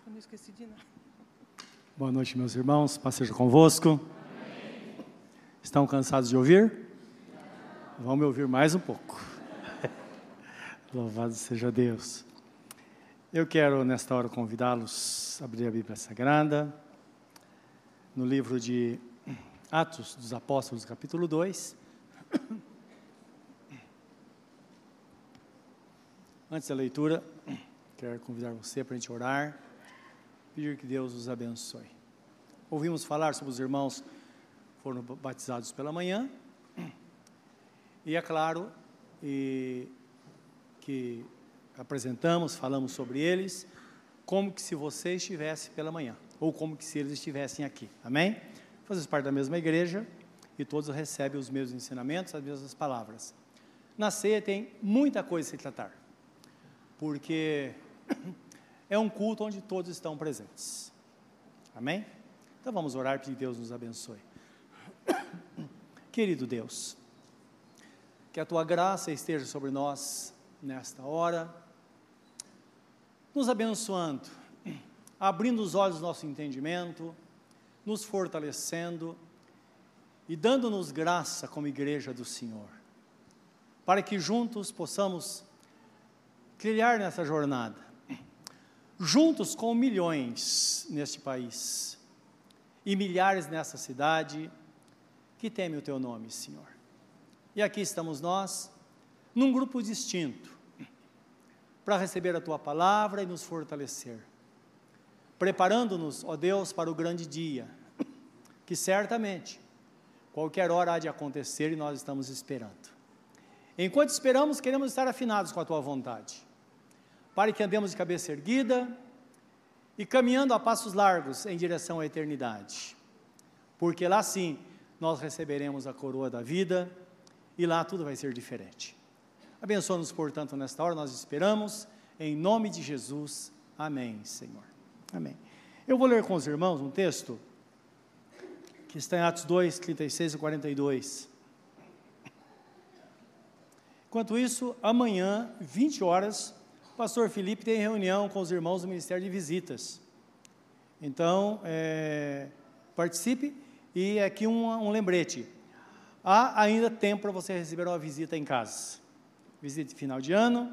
Acho que não esqueci de nada. Boa noite, meus irmãos. Paz seja convosco. Estão cansados de ouvir? Vão me ouvir mais um pouco. Louvado seja Deus. Eu quero, nesta hora, convidá-los a abrir a Bíblia Sagrada, no livro de Atos dos Apóstolos, capítulo 2. Antes da leitura, quero convidar você para a gente orar, pedir que Deus os abençoe. Ouvimos falar sobre os irmãos que foram batizados pela manhã, e é claro e que apresentamos, falamos sobre eles, como que se você estivesse pela manhã, ou como que se eles estivessem aqui, amém? Fazemos parte da mesma igreja e todos recebem os mesmos ensinamentos, as mesmas palavras. Na ceia tem muita coisa a se tratar porque é um culto onde todos estão presentes. Amém? Então vamos orar para que Deus nos abençoe. Querido Deus, que a tua graça esteja sobre nós nesta hora, nos abençoando, abrindo os olhos do nosso entendimento, nos fortalecendo e dando-nos graça como igreja do Senhor, para que juntos possamos trilhar nessa jornada, juntos com milhões neste país e milhares nessa cidade que teme o teu nome, Senhor. E aqui estamos nós, num grupo distinto, para receber a tua palavra e nos fortalecer, preparando-nos, ó Deus, para o grande dia, que certamente, qualquer hora há de acontecer e nós estamos esperando. Enquanto esperamos, queremos estar afinados com a tua vontade para que andemos de cabeça erguida e caminhando a passos largos em direção à eternidade. Porque lá sim nós receberemos a coroa da vida e lá tudo vai ser diferente. Abençoa-nos, portanto, nesta hora, nós esperamos, em nome de Jesus. Amém, Senhor. Amém. Eu vou ler com os irmãos um texto que está em Atos 2, 36 e 42. Enquanto isso, amanhã, 20 horas, pastor Felipe tem reunião com os irmãos do Ministério de Visitas. Então, é, participe e aqui um, um lembrete. Há ainda tempo para você receber uma visita em casa. Visita de final de ano,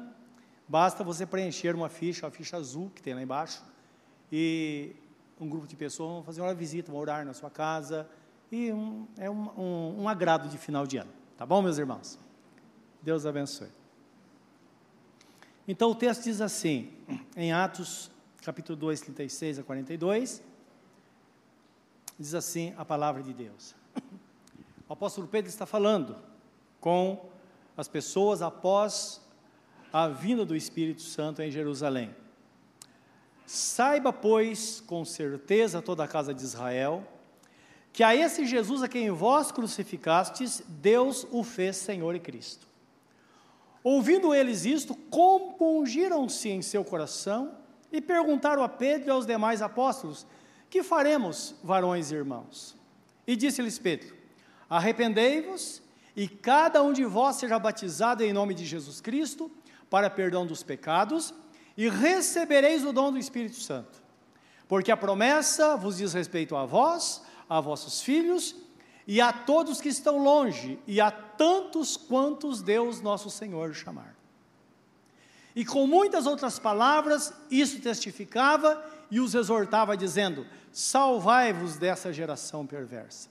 basta você preencher uma ficha, a ficha azul que tem lá embaixo, e um grupo de pessoas vão fazer uma visita, vão orar na sua casa, e um, é um, um, um agrado de final de ano. Tá bom, meus irmãos? Deus abençoe. Então o texto diz assim, em Atos, capítulo 2, 36 a 42, diz assim a palavra de Deus. O apóstolo Pedro está falando com as pessoas após a vinda do Espírito Santo em Jerusalém. Saiba, pois, com certeza toda a casa de Israel, que a esse Jesus a quem vós crucificastes, Deus o fez Senhor e Cristo. Ouvindo eles isto, compungiram-se em seu coração e perguntaram a Pedro e aos demais apóstolos: Que faremos, varões e irmãos? E disse-lhes Pedro: Arrependei-vos e cada um de vós seja batizado em nome de Jesus Cristo para perdão dos pecados e recebereis o dom do Espírito Santo. Porque a promessa vos diz respeito a vós, a vossos filhos e a todos que estão longe, e a tantos quantos Deus nosso Senhor chamar. E com muitas outras palavras, isso testificava e os exortava, dizendo: Salvai-vos dessa geração perversa.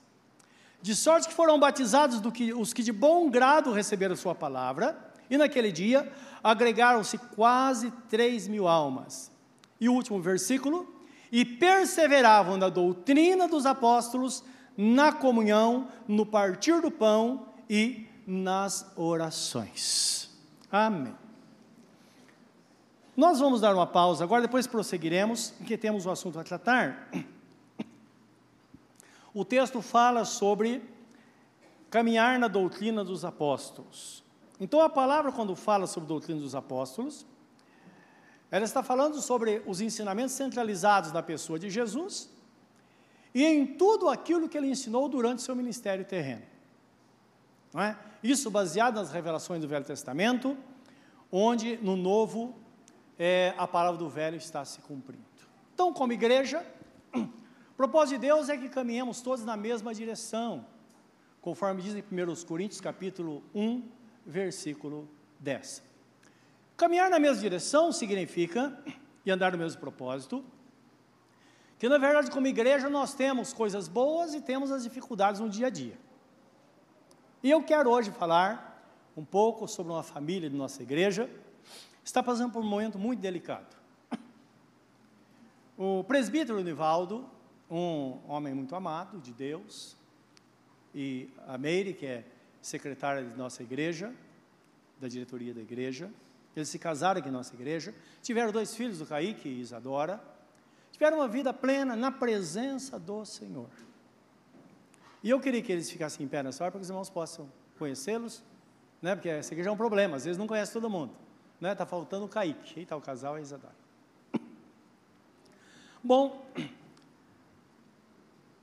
De sorte que foram batizados do que, os que de bom grado receberam Sua palavra, e naquele dia agregaram-se quase três mil almas. E o último versículo: E perseveravam na doutrina dos apóstolos, na comunhão, no partir do pão e nas orações. Amém. Nós vamos dar uma pausa agora, depois prosseguiremos, porque temos um assunto a tratar. O texto fala sobre caminhar na doutrina dos apóstolos. Então, a palavra, quando fala sobre doutrina dos apóstolos, ela está falando sobre os ensinamentos centralizados na pessoa de Jesus e em tudo aquilo que ele ensinou durante seu ministério terreno. Não é? Isso baseado nas revelações do Velho Testamento, onde no Novo é, a palavra do Velho está se cumprindo. Então, como igreja, o propósito de Deus é que caminhemos todos na mesma direção, conforme diz em 1 Coríntios capítulo 1, versículo 10. Caminhar na mesma direção significa, e andar no mesmo propósito, que na verdade, como igreja, nós temos coisas boas e temos as dificuldades no dia a dia. E eu quero hoje falar um pouco sobre uma família de nossa igreja, está passando por um momento muito delicado. O presbítero Nivaldo, um homem muito amado de Deus, e a Meire, que é secretária de nossa igreja, da diretoria da igreja, eles se casaram aqui em nossa igreja, tiveram dois filhos, o Kaique e Isadora, tiveram uma vida plena na presença do Senhor. E eu queria que eles ficassem em pé nessa hora para que os irmãos possam conhecê-los, né? porque essa igreja é um problema, às vezes não conhece todo mundo. Está né? Tá faltando o Kaique, aí está o casal a Isadora. Bom,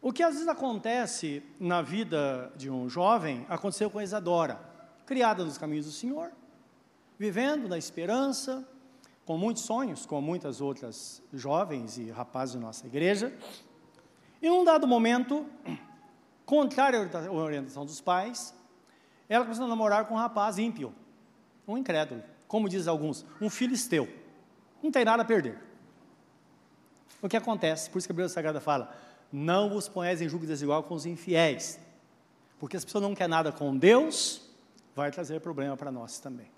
o que às vezes acontece na vida de um jovem, aconteceu com Isadora, criada nos caminhos do Senhor, vivendo na esperança, com muitos sonhos, como muitas outras jovens e rapazes da nossa igreja. E num dado momento, contrário à orientação dos pais, ela começou a namorar com um rapaz ímpio, um incrédulo, como dizem alguns, um filisteu. Não tem nada a perder. O que acontece? Por isso que a Bíblia Sagrada fala: não vos ponhais em julgo desigual com os infiéis. Porque se a pessoa não quer nada com Deus, vai trazer problema para nós também.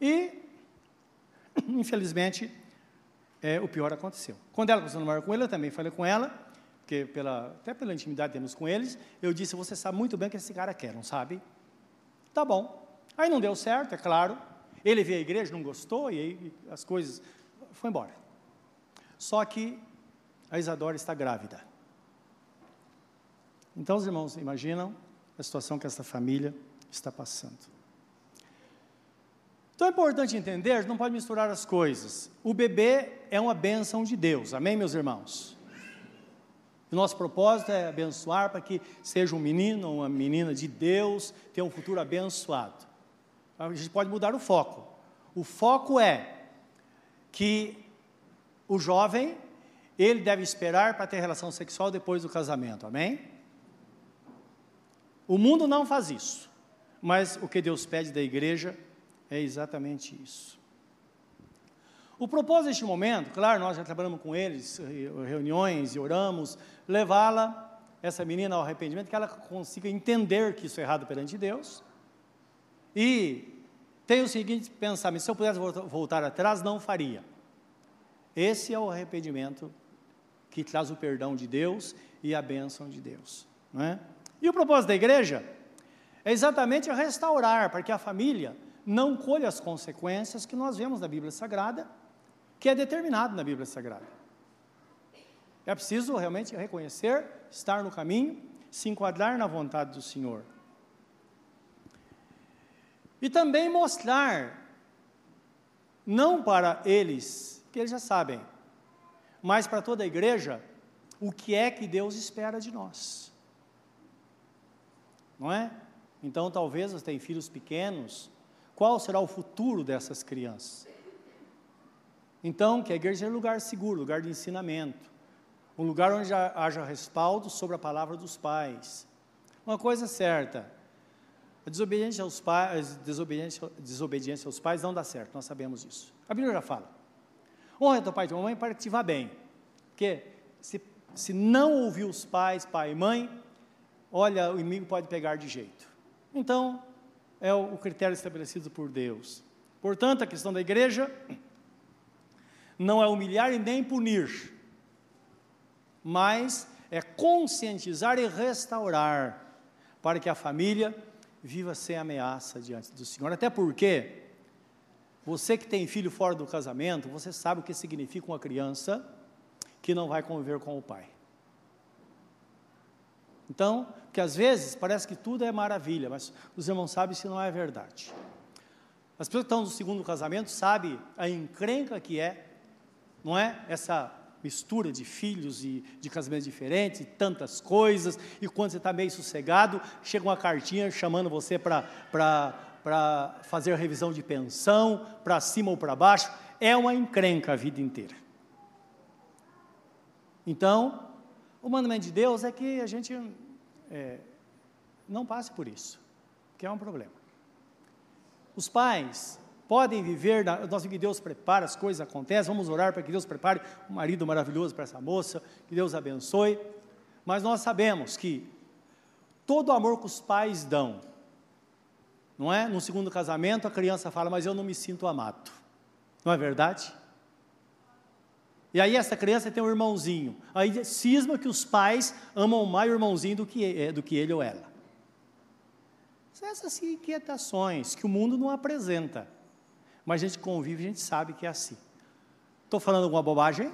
E Infelizmente, é, o pior aconteceu. Quando ela começou a namorar com ele, eu também falei com ela, porque pela, até pela intimidade que temos com eles, eu disse, você sabe muito bem o que esse cara quer, não sabe? Tá bom. Aí não deu certo, é claro. Ele veio à igreja, não gostou, e aí as coisas... Foi embora. Só que a Isadora está grávida. Então, os irmãos imaginam a situação que essa família está passando. Então é importante entender, não pode misturar as coisas. O bebê é uma bênção de Deus, amém, meus irmãos? O nosso propósito é abençoar para que seja um menino ou uma menina de Deus, tenha um futuro abençoado. A gente pode mudar o foco. O foco é que o jovem, ele deve esperar para ter relação sexual depois do casamento, amém? O mundo não faz isso, mas o que Deus pede da igreja é exatamente isso. O propósito deste momento, claro, nós já trabalhamos com eles, reuniões e oramos, levá-la, essa menina, ao arrependimento, que ela consiga entender que isso é errado perante Deus. E tem o seguinte pensamento: se eu pudesse voltar atrás, não faria. Esse é o arrependimento que traz o perdão de Deus e a bênção de Deus. Não é? E o propósito da igreja é exatamente restaurar, para que a família não colha as consequências que nós vemos na Bíblia Sagrada, que é determinado na Bíblia Sagrada. É preciso realmente reconhecer, estar no caminho, se enquadrar na vontade do Senhor. E também mostrar, não para eles, que eles já sabem, mas para toda a igreja, o que é que Deus espera de nós. Não é? Então, talvez você tenha filhos pequenos, qual será o futuro dessas crianças? Então, que a igreja seja um lugar seguro, lugar de ensinamento, um lugar onde haja respaldo sobre a palavra dos pais. Uma coisa certa, a desobediência aos pais, desobediência, desobediência aos pais não dá certo, nós sabemos isso. A Bíblia já fala. Honra teu pai e tua mãe para que te vá bem. Porque se, se não ouvir os pais, pai e mãe, olha, o inimigo pode pegar de jeito. Então, é o critério estabelecido por Deus. Portanto, a questão da igreja não é humilhar e nem punir, mas é conscientizar e restaurar, para que a família viva sem ameaça diante do Senhor. Até porque, você que tem filho fora do casamento, você sabe o que significa uma criança que não vai conviver com o pai. Então, que às vezes parece que tudo é maravilha, mas os irmãos sabem se não é verdade. As pessoas que estão no segundo casamento sabem a encrenca que é, não é? Essa mistura de filhos e de casamentos diferentes, e tantas coisas, e quando você está meio sossegado, chega uma cartinha chamando você para fazer a revisão de pensão, para cima ou para baixo, é uma encrenca a vida inteira. Então, o mandamento de Deus é que a gente é, não passe por isso, que é um problema. Os pais podem viver, nós que Deus prepara, as coisas acontecem, vamos orar para que Deus prepare um marido maravilhoso para essa moça, que Deus abençoe, mas nós sabemos que todo o amor que os pais dão, não é? No segundo casamento, a criança fala, mas eu não me sinto amado. Não é verdade? E aí essa criança tem um irmãozinho. Aí cisma que os pais amam mais o irmãozinho do que, é, do que ele ou ela. São essas inquietações que o mundo não apresenta. Mas a gente convive, a gente sabe que é assim. Estou falando alguma bobagem?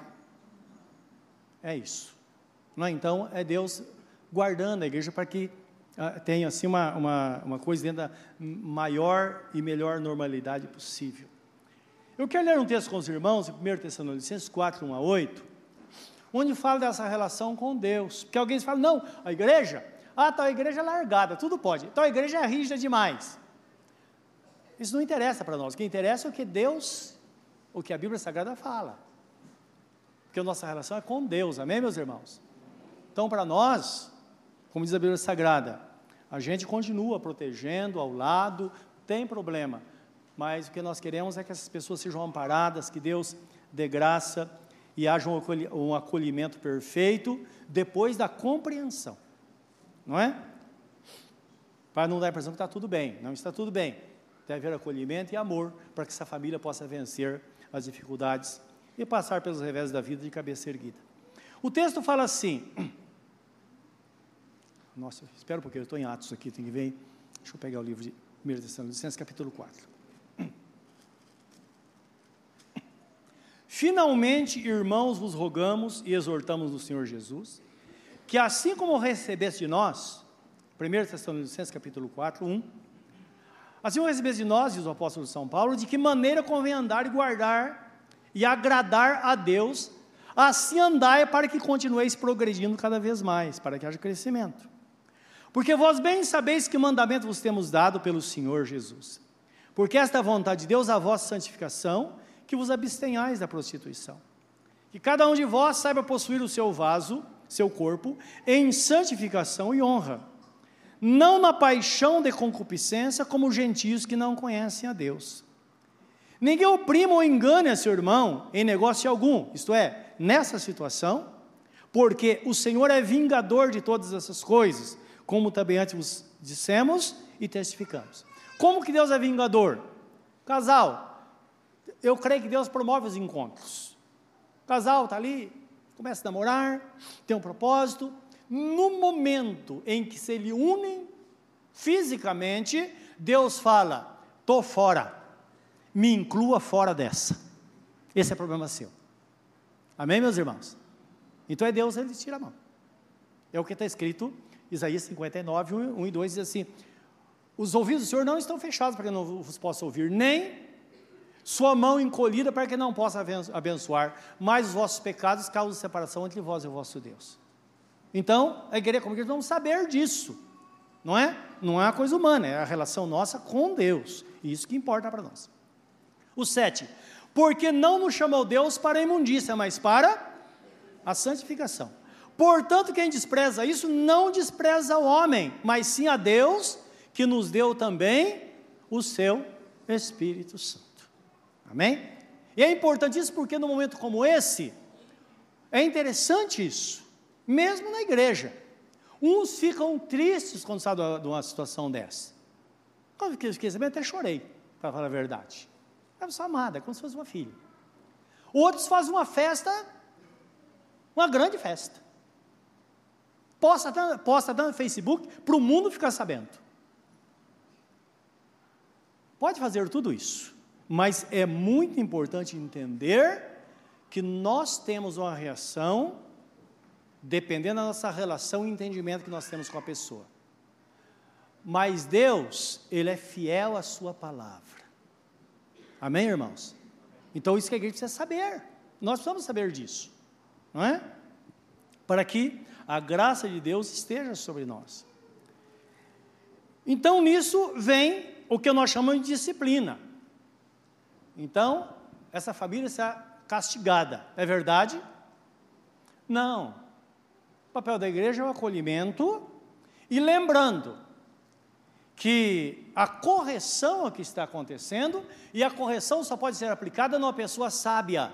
É isso. Não é? Então, é Deus guardando a igreja para que uh, tenha assim uma, uma, uma coisa dentro da maior e melhor normalidade possível. Eu quero ler um texto com os irmãos, em 1 Tessalonicenses 4, 1 a 8, onde fala dessa relação com Deus. Porque alguém fala, não, a igreja, ah, tal igreja é largada, tudo pode. Tal igreja é rígida demais. Isso não interessa para nós. O que interessa é o que Deus, o que a Bíblia Sagrada fala. Porque a nossa relação é com Deus, amém, meus irmãos? Então, para nós, como diz a Bíblia Sagrada, a gente continua protegendo ao lado, tem problema, mas o que nós queremos é que essas pessoas sejam amparadas, que Deus dê graça e haja um acolhimento perfeito depois da compreensão, não é? Para não dar a impressão que está tudo bem, não está tudo bem. Deve haver acolhimento e amor para que essa família possa vencer as dificuldades e passar pelos revés da vida de cabeça erguida. O texto fala assim. Nossa, espera um pouquinho, eu estou em Atos aqui, tem que ver. Deixa eu pegar o livro de 1 Tessalonicenses, capítulo 4. Finalmente, irmãos, vos rogamos e exortamos no Senhor Jesus, que assim como recebeste de nós, 1 Tessalonicenses capítulo 4, 1, assim como recebeste de nós, diz o apóstolo São Paulo, de que maneira convém andar e guardar e agradar a Deus, assim andai para que continueis progredindo cada vez mais, para que haja crescimento. Porque vós bem sabeis que mandamento vos temos dado pelo Senhor Jesus. Porque esta é vontade de Deus, a vossa santificação, que vos abstenhais da prostituição. Que cada um de vós saiba possuir o seu vaso, seu corpo, em santificação e honra, não na paixão de concupiscência, como os gentios que não conhecem a Deus. Ninguém oprima ou engane a seu irmão em negócio algum, isto é, nessa situação, porque o Senhor é vingador de todas essas coisas, como também antes vos dissemos e testificamos. Como que Deus é vingador? Casal, eu creio que Deus promove os encontros. O casal está ali, começa a namorar, tem um propósito. No momento em que se lhe unem fisicamente, Deus fala: estou fora, me inclua fora dessa. Esse é problema seu. Amém, meus irmãos? Então é Deus, ele tira a mão. É o que está escrito, Isaías 59, 1 e 2 diz assim: Os ouvidos do Senhor não estão fechados para que não vos possa ouvir, nem sua mão encolhida para que não possa abençoar, mas os vossos pecados causam separação entre vós e o vosso Deus. Então, a igreja como igreja vamos saber disso, não é? Não é uma coisa humana, é a relação nossa com Deus, e isso que importa para nós. O sete, porque não nos chamou Deus para a imundícia, mas para a santificação. Portanto, quem despreza isso não despreza o homem, mas sim a Deus, que nos deu também o seu Espírito Santo. Amém? E é importante isso porque num momento como esse, é interessante isso, mesmo na igreja. Uns ficam tristes quando sabem de uma situação dessa. Quando eu fiquei sabendo, até chorei, para falar a verdade. Uma pessoa amada, é como se fosse uma filha. Outros fazem uma festa, uma grande festa. Posta, posta no Facebook para o mundo ficar sabendo. Pode fazer tudo isso. Mas é muito importante entender que nós temos uma reação dependendo da nossa relação e entendimento que nós temos com a pessoa. Mas Deus, Ele é fiel à Sua palavra. Amém, irmãos? Então, isso que a igreja precisa saber. Nós precisamos saber disso, não é? Para que a graça de Deus esteja sobre nós. Então, nisso vem o que nós chamamos de disciplina. Então, essa família está castigada, é verdade? Não. O papel da igreja é o acolhimento e lembrando que a correção é que está acontecendo e a correção só pode ser aplicada numa pessoa sábia.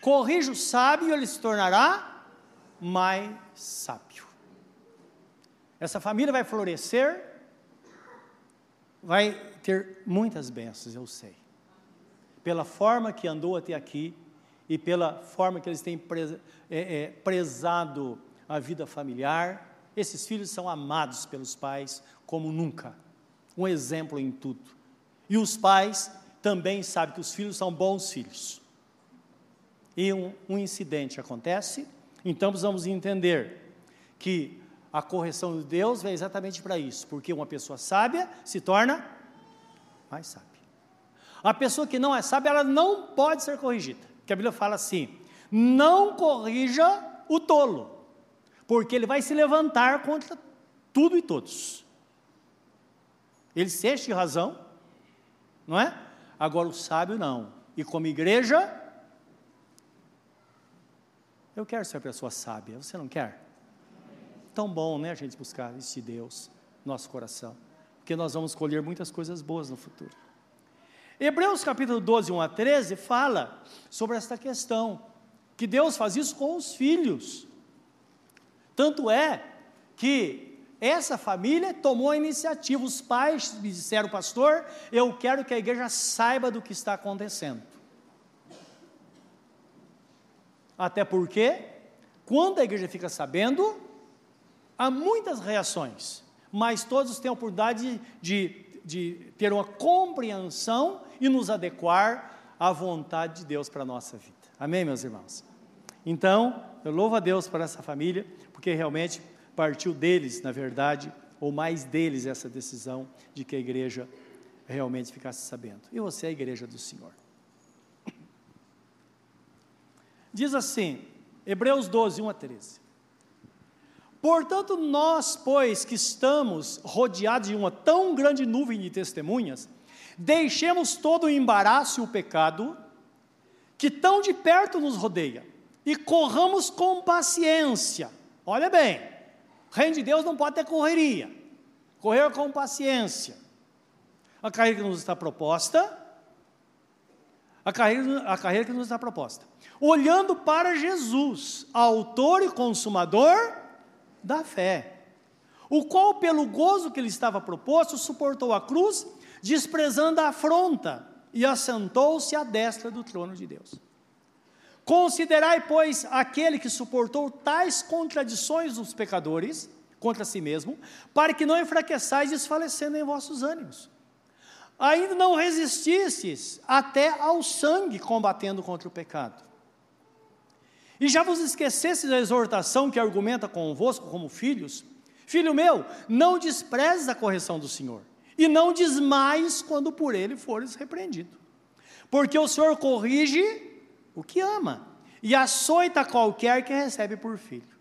Corrija o sábio, ele se tornará mais sábio. Essa família vai florescer, vai ter muitas bênçãos, eu sei. Pela forma que andou até aqui e pela forma que eles têm é, é, prezado a vida familiar, esses filhos são amados pelos pais como nunca. Um exemplo em tudo. E os pais também sabem que os filhos são bons filhos. E um, um incidente acontece, então precisamos entender que a correção de Deus vem exatamente para isso, porque uma pessoa sábia se torna mais sábia. A pessoa que não é sábia, ela não pode ser corrigida. Porque a Bíblia fala assim: não corrija o tolo, porque ele vai se levantar contra tudo e todos. Ele se de razão, não é? Agora o sábio não. E como igreja, eu quero ser uma pessoa sábia, você não quer? Tão bom, né, a gente buscar isso de Deus, nosso coração, porque nós vamos colher muitas coisas boas no futuro. Hebreus capítulo 12, 1 a 13 fala sobre esta questão, que Deus faz isso com os filhos. Tanto é que essa família tomou a iniciativa. Os pais disseram, pastor, eu quero que a igreja saiba do que está acontecendo. Até porque, quando a igreja fica sabendo, há muitas reações, mas todos têm a oportunidade de, de ter uma compreensão e nos adequar à vontade de Deus para a nossa vida. Amém, meus irmãos? Então, eu louvo a Deus por essa família, porque realmente partiu deles, na verdade, ou mais deles, essa decisão de que a igreja realmente ficasse sabendo. E você é a igreja do Senhor. Diz assim, Hebreus 12, 1 a 13. Portanto, nós, pois, que estamos rodeados de uma tão grande nuvem de testemunhas, deixemos todo o embaraço e o pecado que tão de perto nos rodeia e corramos com paciência Olha bem, reino de Deus não pode ter correria. Correr com paciência. A carreira que nos está proposta, a carreira, a carreira que nos está proposta. Olhando para Jesus, autor e consumador da fé, o qual, pelo gozo que lhe estava proposto, suportou a cruz, desprezando a afronta, e assentou-se à destra do trono de Deus. Considerai, pois, aquele que suportou tais contradições dos pecadores contra si mesmo, para que não enfraqueçais desfalecendo em vossos ânimos. Ainda não resististes até ao sangue combatendo contra o pecado. E já vos esquecestes da exortação que argumenta convosco como filhos? Filho meu, não desprezes a correção do Senhor, e não desmaies quando por ele fores repreendido. Porque o Senhor corrige o que ama, e açoita qualquer que recebe por filho.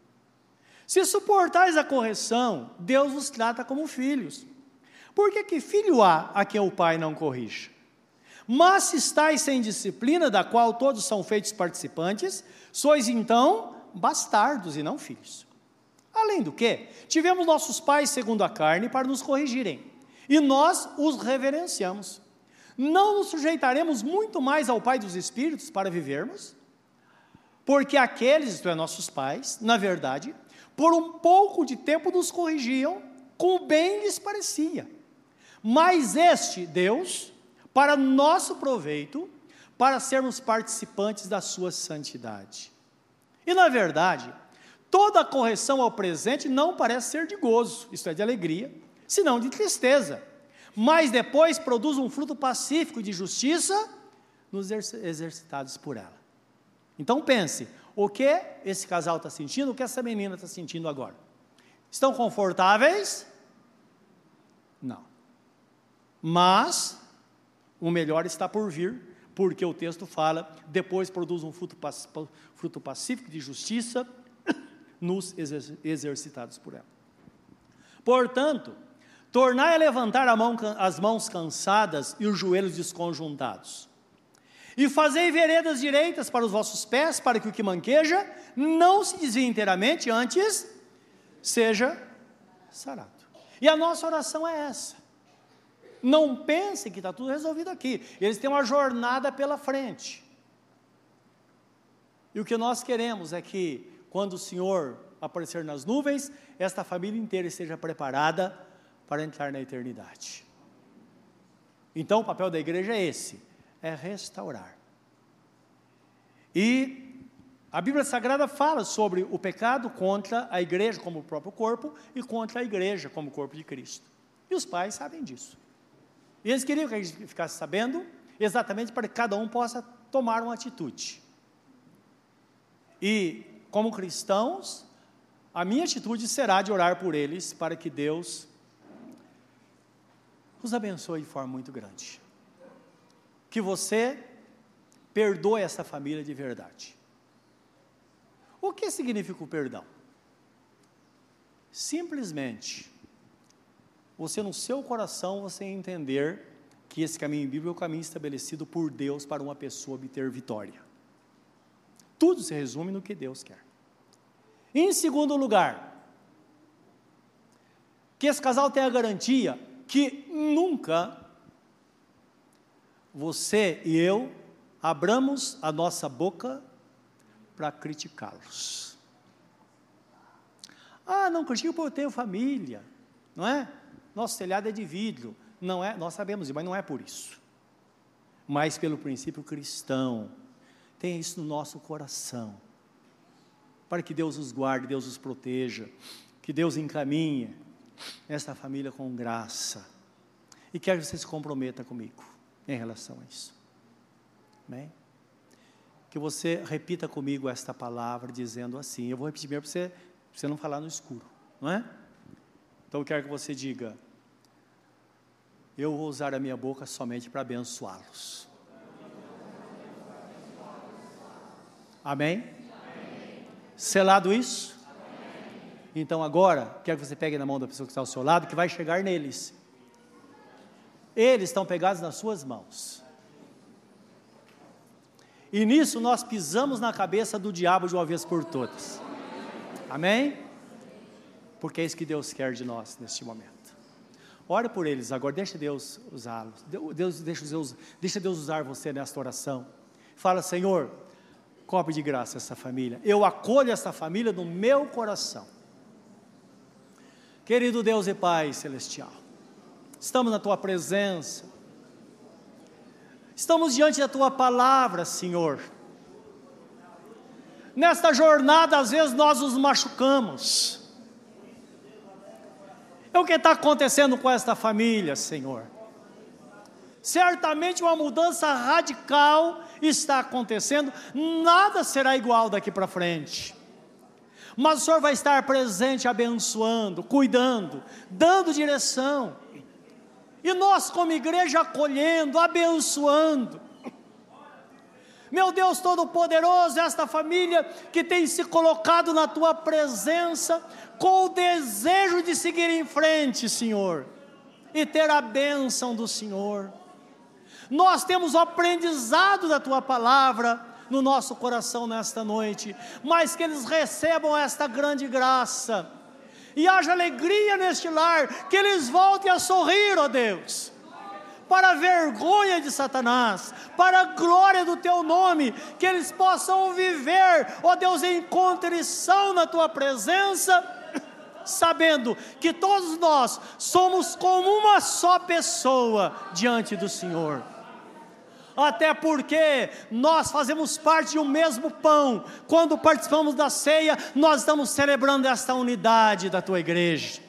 Se suportais a correção, Deus vos trata como filhos. Por que, que filho há a quem o pai não corrige? Mas se estáis sem disciplina, da qual todos são feitos participantes, sois então bastardos e não filhos. Além do que, tivemos nossos pais segundo a carne para nos corrigirem, e nós os reverenciamos não nos sujeitaremos muito mais ao Pai dos Espíritos para vivermos? Porque aqueles, isto é, nossos pais, na verdade, por um pouco de tempo nos corrigiam, com o bem lhes parecia. Mas este Deus, para nosso proveito, para sermos participantes da sua santidade. E na verdade, toda correção ao presente não parece ser de gozo, isto é, de alegria, senão de tristeza mas depois produz um fruto pacífico de justiça nos exercitados por ela. Então pense, o que esse casal está sentindo, o que essa menina está sentindo agora? Estão confortáveis? Não. Mas o melhor está por vir, porque o texto fala, depois produz um fruto, fruto pacífico de justiça nos exercitados por ela. Portanto, Tornai a levantar mão, as mãos cansadas e os joelhos desconjuntados. E fazei veredas direitas para os vossos pés, para que o que manqueja não se desvie inteiramente, antes seja sarado. E a nossa oração é essa. Não pense que está tudo resolvido aqui. Eles têm uma jornada pela frente. E o que nós queremos é que, quando o Senhor aparecer nas nuvens, esta família inteira esteja preparada para entrar na eternidade. Então, o papel da igreja é esse: é restaurar. E a Bíblia Sagrada fala sobre o pecado contra a igreja como o próprio corpo e contra a igreja como o corpo de Cristo. E os pais sabem disso. E eles queriam que a gente ficasse sabendo, exatamente para que cada um possa tomar uma atitude. E, como cristãos, a minha atitude será de orar por eles para que Deus os abençoe de forma muito grande. Que você perdoe essa família de verdade. O que significa o perdão? Simplesmente, você no seu coração, você entender que esse caminho bíblico é o caminho estabelecido por Deus para uma pessoa obter vitória. Tudo se resume no que Deus quer. Em segundo lugar, que esse casal tenha a garantia que nunca você e eu abramos a nossa boca para criticá-los. Ah, não critico porque eu tenho família, não é? Nosso telhado é de vidro, não é? Nós sabemos, mas não é por isso. Mas pelo princípio cristão, Tenha isso no nosso coração. Para que Deus os guarde, Deus os proteja, que Deus encaminhe esta família com graça. E quero que você se comprometa comigo em relação a isso. Amém? Que você repita comigo esta palavra dizendo assim. Eu vou repetir primeiro para você, você não falar no escuro, não é? Então eu quero que você diga: Eu vou usar a minha boca somente para abençoá-los. Amém? Amém. Selado isso? Amém. Então agora, quero que você pegue na mão da pessoa que está ao seu lado, que vai chegar neles. Eles estão pegados nas suas mãos. E nisso nós pisamos na cabeça do diabo de uma vez por todas. Amém? Porque é isso que Deus quer de nós neste momento. Ore por eles agora, deixa Deus usá-los. Deus, deixa, Deus, deixa Deus usar você nesta oração. Fala, Senhor, cobre de graça essa família. Eu acolho essa família no meu coração. Querido Deus e Pai celestial, estamos na tua presença. Estamos diante da tua palavra, Senhor. Nesta jornada, às vezes nós nos machucamos. É o que está acontecendo com esta família, Senhor. Certamente uma mudança radical está acontecendo, nada será igual daqui para frente. Mas o Senhor vai estar presente, abençoando, cuidando, dando direção. E nós, como igreja, acolhendo, abençoando. Meu Deus Todo-Poderoso, esta família que tem se colocado na tua presença, com o desejo de seguir em frente, Senhor, e ter a bênção do Senhor. Nós temos o aprendizado da tua palavra no nosso coração nesta noite, mas que eles recebam esta grande graça e haja alegria neste lar, que eles voltem a sorrir, ó Deus para a vergonha de Satanás, para a glória do teu nome, que eles possam viver, ó Deus, em contrição na tua presença, sabendo que todos nós somos como uma só pessoa diante do Senhor até porque nós fazemos parte de um mesmo pão. Quando participamos da ceia, nós estamos celebrando esta unidade da tua igreja.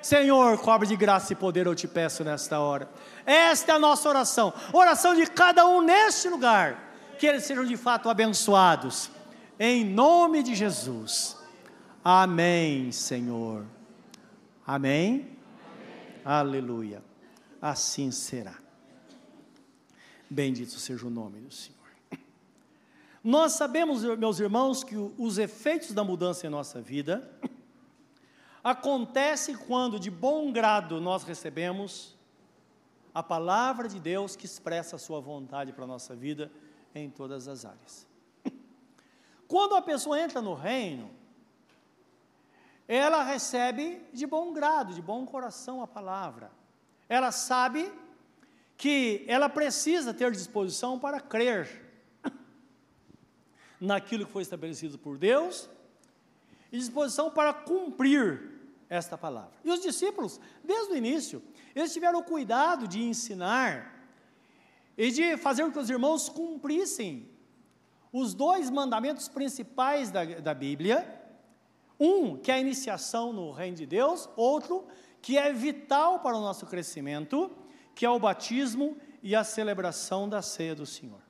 Senhor, cobre de graça e poder, eu te peço nesta hora. Esta é a nossa oração, oração de cada um neste lugar, que eles sejam de fato abençoados, em nome de Jesus. Amém, Senhor. Amém? Amém. Aleluia. Assim será. Bendito seja o nome do Senhor. Nós sabemos, meus irmãos, que os efeitos da mudança em nossa vida acontece quando de bom grado nós recebemos a palavra de Deus que expressa a sua vontade para a nossa vida em todas as áreas. Quando a pessoa entra no reino, ela recebe de bom grado, de bom coração a palavra. Ela sabe que ela precisa ter disposição para crer naquilo que foi estabelecido por Deus e disposição para cumprir esta palavra. E os discípulos, desde o início, eles tiveram o cuidado de ensinar e de fazer com que os irmãos cumprissem os dois mandamentos principais da, da Bíblia. Um, que é a iniciação no reino de Deus, outro, que é vital para o nosso crescimento, que é o batismo e a celebração da ceia do Senhor.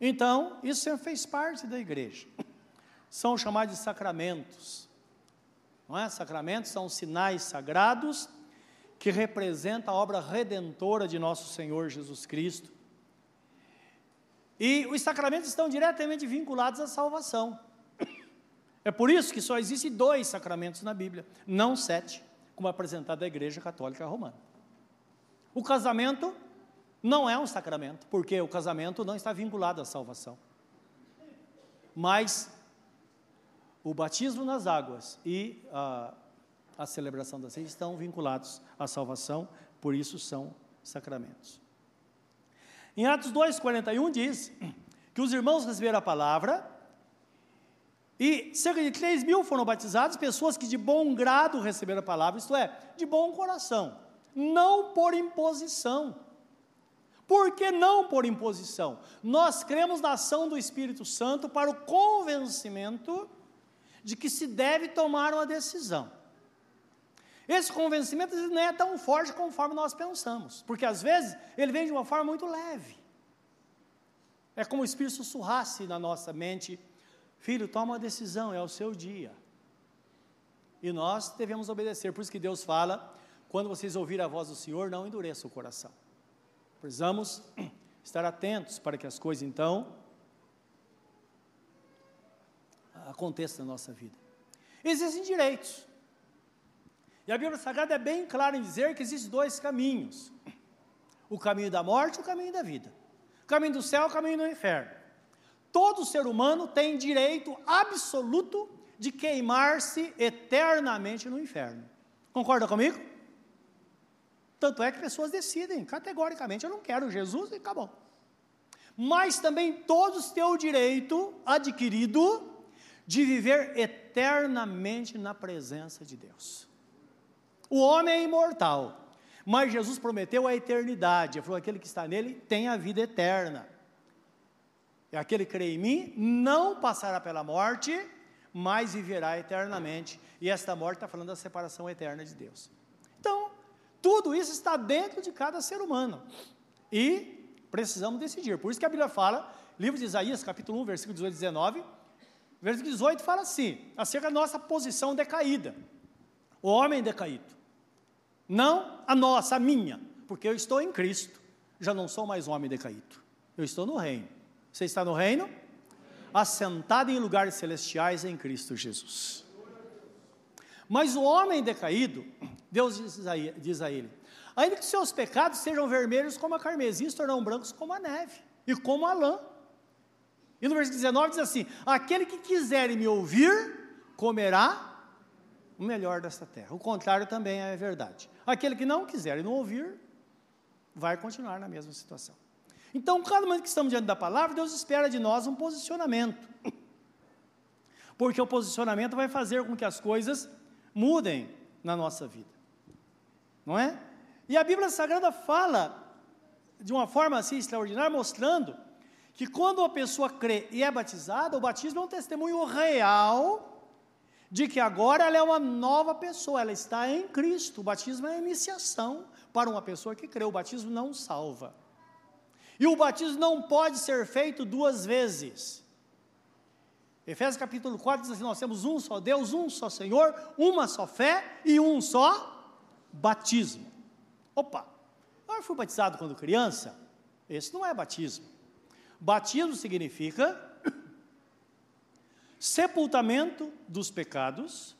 Então, isso sempre fez parte da igreja. São chamados de sacramentos. Não é? Sacramentos são sinais sagrados que representam a obra redentora de nosso Senhor Jesus Cristo. E os sacramentos estão diretamente vinculados à salvação. É por isso que só existem dois sacramentos na Bíblia, não sete, como apresentado à Igreja Católica Romana. O casamento não é um sacramento, porque o casamento não está vinculado à salvação. Mas o batismo nas águas e a, a celebração da ceia estão vinculados à salvação, por isso são sacramentos. Em Atos 2,41 diz que os irmãos receberam a palavra e cerca de 3 mil foram batizados, pessoas que de bom grado receberam a palavra, isto é, de bom coração, não por imposição. Por que não por imposição? Nós cremos na ação do Espírito Santo para o convencimento de que se deve tomar uma decisão. Esse convencimento não é tão forte conforme nós pensamos, porque às vezes ele vem de uma forma muito leve. É como o Espírito sussurrasse na nossa mente: Filho, toma uma decisão, é o seu dia. E nós devemos obedecer, por isso que Deus fala: quando vocês ouvirem a voz do Senhor, não endureça o coração. Precisamos estar atentos para que as coisas então aconteçam na nossa vida. Existem direitos. E a Bíblia Sagrada é bem clara em dizer que existem dois caminhos: o caminho da morte e o caminho da vida. O caminho do céu e o caminho do inferno. Todo ser humano tem direito absoluto de queimar-se eternamente no inferno. Concorda comigo? Tanto é que pessoas decidem categoricamente: eu não quero Jesus e acabou. Mas também todos têm o direito adquirido de viver eternamente na presença de Deus. O homem é imortal, mas Jesus prometeu a eternidade. Ele falou: aquele que está nele tem a vida eterna. E aquele que crê em mim não passará pela morte, mas viverá eternamente. E esta morte está falando da separação eterna de Deus. Então, tudo isso está dentro de cada ser humano. E precisamos decidir. Por isso que a Bíblia fala, livro de Isaías, capítulo 1, versículo 18 e 19, versículo 18 fala assim, acerca da nossa posição decaída. O homem decaído. Não a nossa, a minha, porque eu estou em Cristo. Já não sou mais homem decaído. Eu estou no reino. Você está no reino? Assentado em lugares celestiais em Cristo Jesus. Mas o homem decaído, Deus diz a, diz a ele: ainda que seus pecados sejam vermelhos como a carmesim, se tornarão brancos como a neve e como a lã. E no versículo 19 diz assim: Aquele que quiser me ouvir, comerá o melhor desta terra. O contrário também é verdade. Aquele que não quiser e não ouvir, vai continuar na mesma situação. Então, cada momento que estamos diante da palavra, Deus espera de nós um posicionamento. Porque o posicionamento vai fazer com que as coisas mudem na nossa vida. Não é? E a Bíblia Sagrada fala de uma forma assim extraordinária, mostrando que quando a pessoa crê e é batizada, o batismo é um testemunho real de que agora ela é uma nova pessoa, ela está em Cristo. O batismo é a iniciação para uma pessoa que crê, o batismo não salva. E o batismo não pode ser feito duas vezes. Efésios capítulo 4 diz assim: Nós temos um só Deus, um só Senhor, uma só fé e um só batismo. Opa, eu fui batizado quando criança? Esse não é batismo. Batismo significa sepultamento dos pecados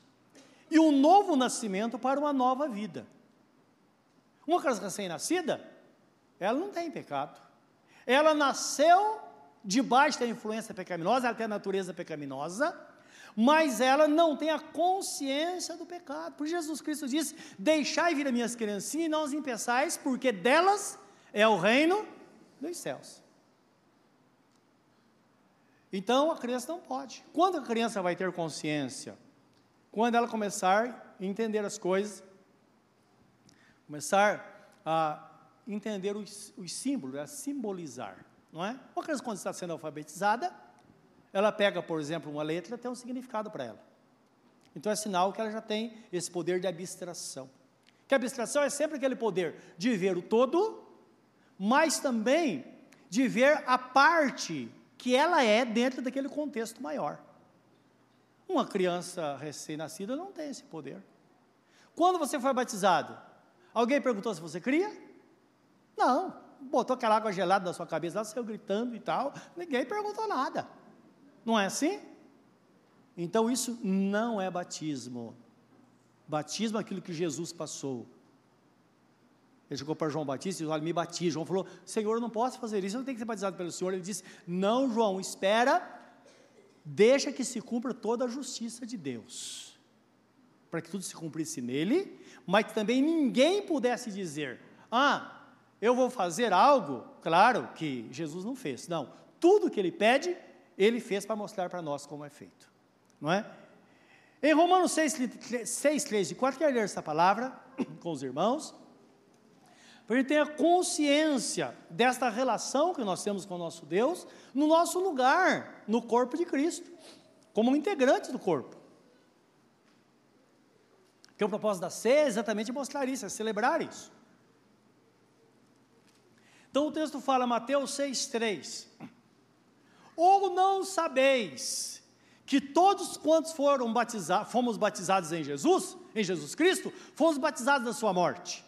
e um novo nascimento para uma nova vida. Uma criança recém-nascida, ela não tem pecado. Ela nasceu debaixo da influência pecaminosa, ela tem a natureza pecaminosa, mas ela não tem a consciência do pecado. Por Jesus Cristo disse: Deixai vir as minhas criancinhas e não as impeçais, porque delas é o reino dos céus. Então a criança não pode. Quando a criança vai ter consciência? Quando ela começar a entender as coisas, começar a entender os, os símbolos, a simbolizar, não é? Uma criança quando está sendo alfabetizada, ela pega, por exemplo, uma letra, tem um significado para ela. Então é sinal que ela já tem esse poder de abstração. Que a abstração é sempre aquele poder de ver o todo, mas também de ver a parte que ela é dentro daquele contexto maior. Uma criança recém-nascida não tem esse poder. Quando você foi batizado, alguém perguntou se você cria? Não. Botou aquela água gelada na sua cabeça, lá saiu gritando e tal. Ninguém perguntou nada. Não é assim? Então isso não é batismo. Batismo é aquilo que Jesus passou. Ele chegou para João Batista e disse: Olha, me batiza. João falou: Senhor, eu não posso fazer isso, eu tenho que ser batizado pelo Senhor. Ele disse: Não, João, espera, deixa que se cumpra toda a justiça de Deus. Para que tudo se cumprisse nele, mas que também ninguém pudesse dizer: Ah, eu vou fazer algo. Claro que Jesus não fez. Não, tudo que ele pede, ele fez para mostrar para nós como é feito. Não é? Em Romanos 6, 6 3 e 4, quero ler essa palavra com os irmãos, para a gente ter a consciência desta relação que nós temos com o nosso Deus, no nosso lugar, no corpo de Cristo, como integrante do corpo. Que o propósito da ceia é exatamente mostrar isso, é celebrar isso. Então o texto fala, Mateus 6,3 ou não sabeis que todos quantos foram batizados, fomos batizados em Jesus, em Jesus Cristo, fomos batizados na sua morte.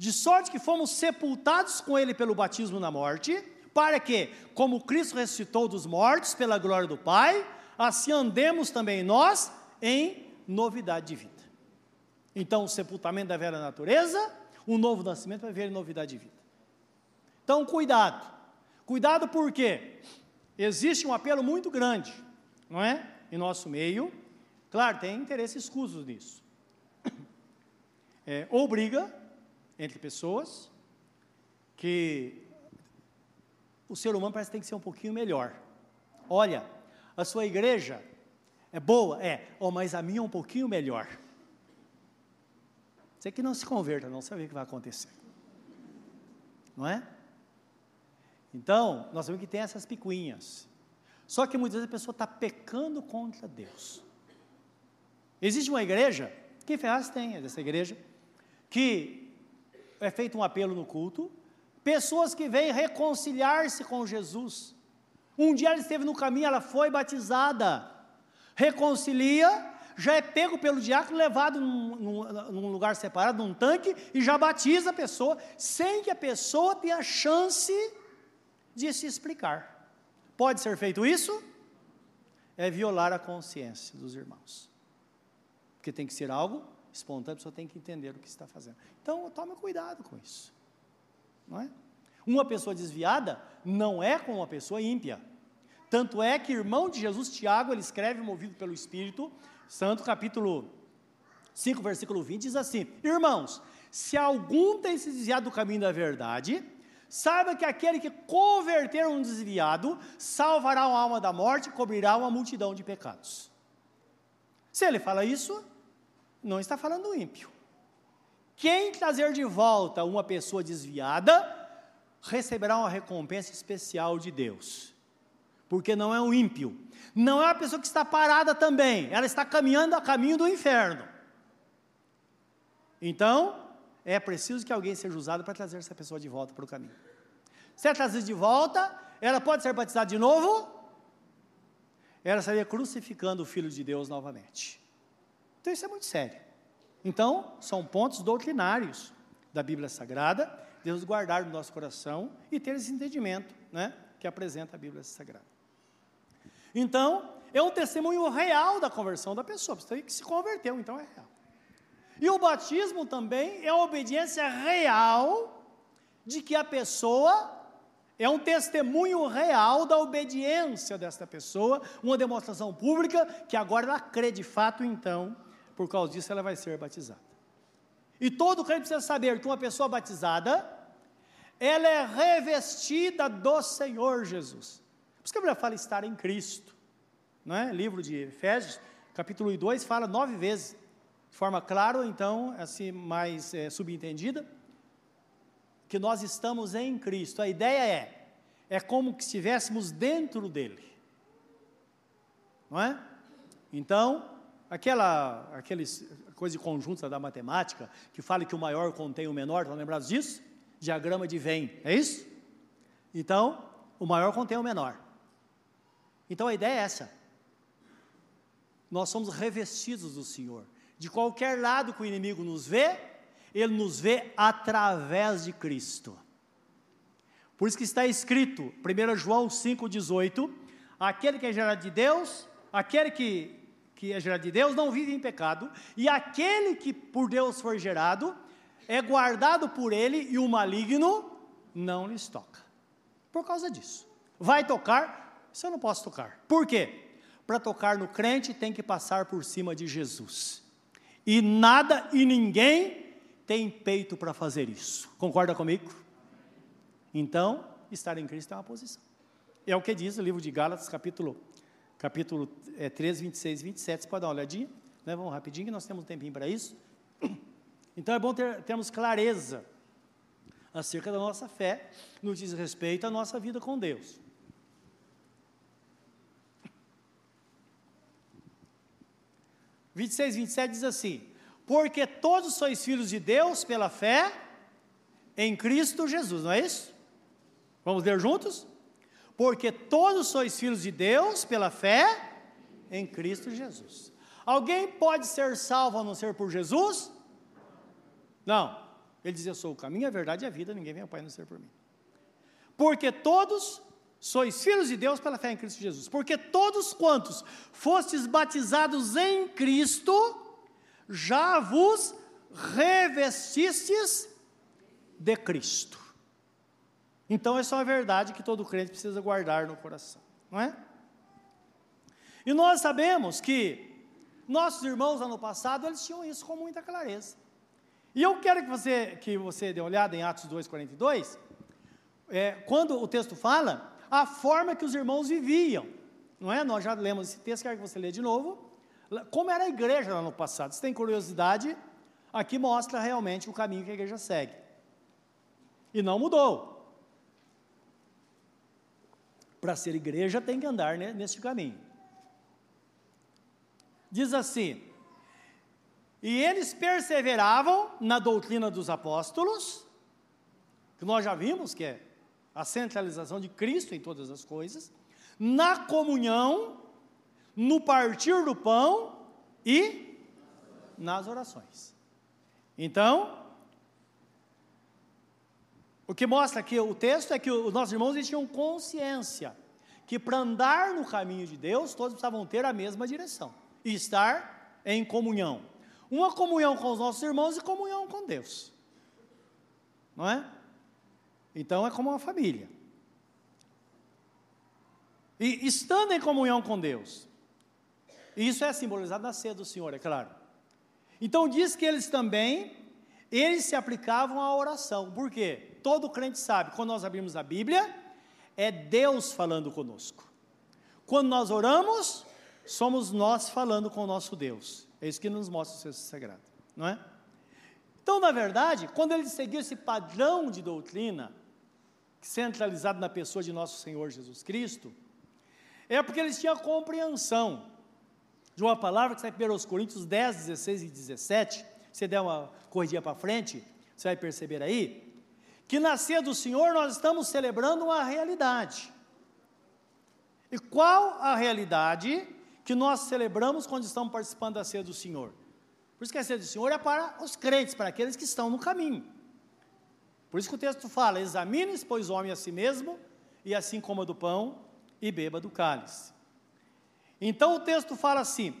De sorte que fomos sepultados com ele pelo batismo na morte, para que, como Cristo ressuscitou dos mortos pela glória do Pai, assim andemos também nós em novidade de vida. Então, o sepultamento da velha natureza, o novo nascimento vai ver novidade de vida. Então, cuidado. Cuidado por quê? existe um apelo muito grande, não é? Em nosso meio. Claro, tem interesses escusos nisso. É, ou briga entre pessoas, que o ser humano parece que tem que ser um pouquinho melhor. Olha, a sua igreja é boa? É, oh, mas a minha é um pouquinho melhor. Você que não se converta, não sabe o que vai acontecer. Não é? Então, nós vemos que tem essas picuinhas. Só que muitas vezes a pessoa está pecando contra Deus. Existe uma igreja, que Ferraz tem dessa igreja, que é feito um apelo no culto, pessoas que vêm reconciliar-se com Jesus. Um dia ela esteve no caminho, ela foi batizada, reconcilia, já é pego pelo diácono, levado num, num, num, lugar separado, num tanque, e já batiza a pessoa, sem que a pessoa tenha chance de se explicar. Pode ser feito isso? É violar a consciência dos irmãos. Porque tem que ser algo espontâneo, a pessoa tem que entender o que está fazendo. Então, tome cuidado com isso. Não é? Uma pessoa desviada não é como uma pessoa ímpia. Tanto é que irmão de Jesus, Tiago, ele escreve, movido pelo Espírito Santo, capítulo 5, versículo 20, diz assim: Irmãos, se algum tem se desviado do caminho da verdade, Saiba que aquele que converter um desviado salvará a alma da morte e cobrirá uma multidão de pecados. Se ele fala isso, não está falando do ímpio. Quem trazer de volta uma pessoa desviada receberá uma recompensa especial de Deus. Porque não é um ímpio, não é uma pessoa que está parada também, ela está caminhando a caminho do inferno. Então, é preciso que alguém seja usado para trazer essa pessoa de volta para o caminho. Se é trazida de volta, ela pode ser batizada de novo, ela estaria crucificando o Filho de Deus novamente. Então isso é muito sério. Então, são pontos doutrinários da Bíblia Sagrada, Deus guardar no nosso coração e ter esse entendimento né, que apresenta a Bíblia Sagrada. Então, é um testemunho real da conversão da pessoa, você que se converteu, então é real. E o batismo também é a obediência real de que a pessoa é um testemunho real da obediência desta pessoa, uma demonstração pública que agora ela crê de fato, então, por causa disso ela vai ser batizada. E todo crente precisa saber que uma pessoa batizada, ela é revestida do Senhor Jesus. Por isso que a Bíblia fala estar em Cristo. Não é? Livro de Efésios, capítulo 2, fala nove vezes, de forma clara, então, assim, mais é, subentendida, que nós estamos em Cristo. A ideia é, é como que estivéssemos dentro dele. Não é? Então, aquela, aqueles coisa conjunta da matemática, que fala que o maior contém o menor, estão lembrados disso? Diagrama de Venn, é isso? Então, o maior contém o menor. Então a ideia é essa. Nós somos revestidos do Senhor. De qualquer lado que o inimigo nos vê, ele nos vê através de Cristo. Por isso que está escrito, 1 João 5,18: aquele que é gerado de Deus, aquele que que é gerado de Deus não vive em pecado, e aquele que por Deus for gerado é guardado por ele e o maligno não lhes toca. Por causa disso. Vai tocar, isso eu não posso tocar. Por quê? Para tocar no crente tem que passar por cima de Jesus. E nada e ninguém tem peito para fazer isso. Concorda comigo? Então, estar em Cristo é uma posição. É o que diz o livro de Gálatas, capítulo capítulo é, 13, 26 e 27, você pode dar uma olhadinha? Né? Vamos rapidinho, que nós temos um tempinho para isso. Então é bom ter, termos clareza acerca da nossa fé, no diz respeito à nossa vida com Deus. E seis, vinte e sete diz assim: Porque todos sois filhos de Deus pela fé em Cristo Jesus, não é isso? Vamos ler juntos? Porque todos sois filhos de Deus pela fé em Cristo Jesus. Alguém pode ser salvo a não ser por Jesus? Não. Ele diz: Eu sou o caminho, a verdade e a vida, ninguém vem ao Pai a não ser por mim. Porque todos sois filhos de Deus pela fé em Cristo Jesus. Porque todos quantos fostes batizados em Cristo, já vos revestistes de Cristo. Então, essa é uma verdade que todo crente precisa guardar no coração, não é? E nós sabemos que nossos irmãos ano passado, eles tinham isso com muita clareza. E eu quero que você, que você dê uma olhada em Atos 2,42, é, quando o texto fala a forma que os irmãos viviam, não é? Nós já lemos esse texto, quero que você lê de novo. Como era a igreja lá no passado? Se tem curiosidade, aqui mostra realmente o caminho que a igreja segue. E não mudou para ser igreja tem que andar né, nesse caminho. Diz assim: E eles perseveravam na doutrina dos apóstolos, que nós já vimos que é a centralização de Cristo em todas as coisas, na comunhão, no partir do pão e nas orações. Então, o que mostra aqui o texto é que os nossos irmãos eles tinham consciência que para andar no caminho de Deus, todos precisavam ter a mesma direção e estar em comunhão. Uma comunhão com os nossos irmãos e comunhão com Deus. Não é? Então é como uma família. E estando em comunhão com Deus, isso é simbolizado na ceia do Senhor, é claro. Então diz que eles também, eles se aplicavam à oração. Por quê? Todo crente sabe, quando nós abrimos a Bíblia, é Deus falando conosco. Quando nós oramos, somos nós falando com o nosso Deus. É isso que nos mostra o texto sagrado, não é? Então, na verdade, quando eles seguiam esse padrão de doutrina, centralizado na pessoa de nosso Senhor Jesus Cristo, é porque eles tinham compreensão de uma palavra que está em 1 Coríntios 10, 16 e 17. Se der uma corridinha para frente, você vai perceber aí que na ceia do Senhor nós estamos celebrando uma realidade. E qual a realidade que nós celebramos quando estamos participando da ceia do Senhor? Por isso que a ceia do Senhor é para os crentes, para aqueles que estão no caminho. Por isso que o texto fala: examine-se, pois, o homem a si mesmo, e assim coma do pão e beba do cálice. Então o texto fala assim: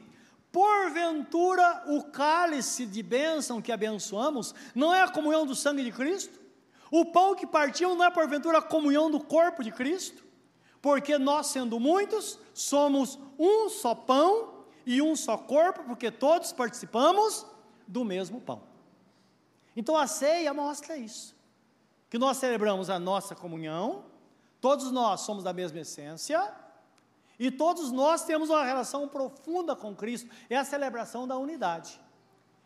porventura o cálice de bênção que abençoamos não é a comunhão do sangue de Cristo? O pão que partiam não é porventura a comunhão do corpo de Cristo? Porque nós, sendo muitos, somos um só pão e um só corpo, porque todos participamos do mesmo pão. Então a ceia mostra isso. Que nós celebramos a nossa comunhão, todos nós somos da mesma essência, e todos nós temos uma relação profunda com Cristo, é a celebração da unidade.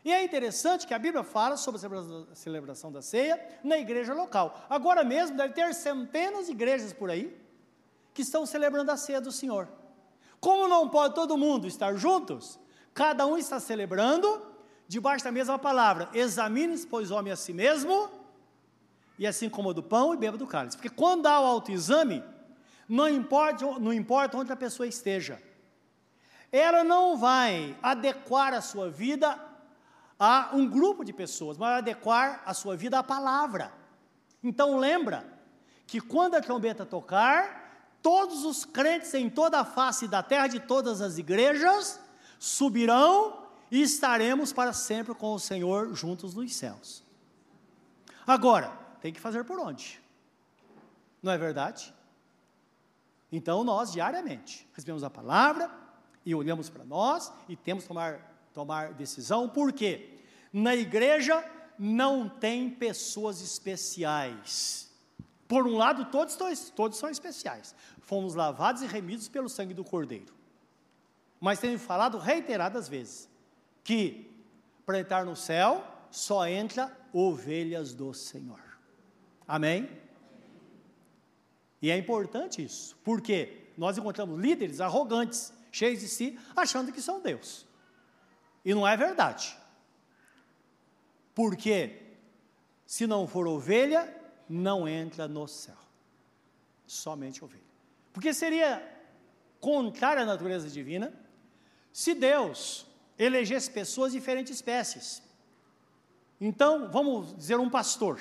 E é interessante que a Bíblia fala sobre a celebração da ceia na igreja local. Agora mesmo deve ter centenas de igrejas por aí que estão celebrando a ceia do Senhor. Como não pode todo mundo estar juntos, cada um está celebrando debaixo da mesma palavra. Examine, pois, homem a si mesmo, e assim coma do pão e beba do cálice. Porque quando há o autoexame, não importa, não importa onde a pessoa esteja, ela não vai adequar a sua vida a um grupo de pessoas, mas adequar a sua vida à palavra. Então lembra que quando a trombeta tocar, todos os crentes em toda a face da terra, de todas as igrejas, subirão e estaremos para sempre com o Senhor juntos nos céus. Agora, tem que fazer por onde? Não é verdade? Então nós diariamente recebemos a palavra e olhamos para nós e temos que tomar tomar decisão, porque na igreja não tem pessoas especiais. Por um lado, todos, todos são especiais. Fomos lavados e remidos pelo sangue do Cordeiro. Mas tenho falado reiteradas vezes que para entrar no céu só entra ovelhas do Senhor. Amém? E é importante isso, porque nós encontramos líderes arrogantes, cheios de si, achando que são Deus. E não é verdade. Porque se não for ovelha, não entra no céu. Somente ovelha. Porque seria contrário à natureza divina se Deus elegesse pessoas de diferentes espécies. Então, vamos dizer um pastor,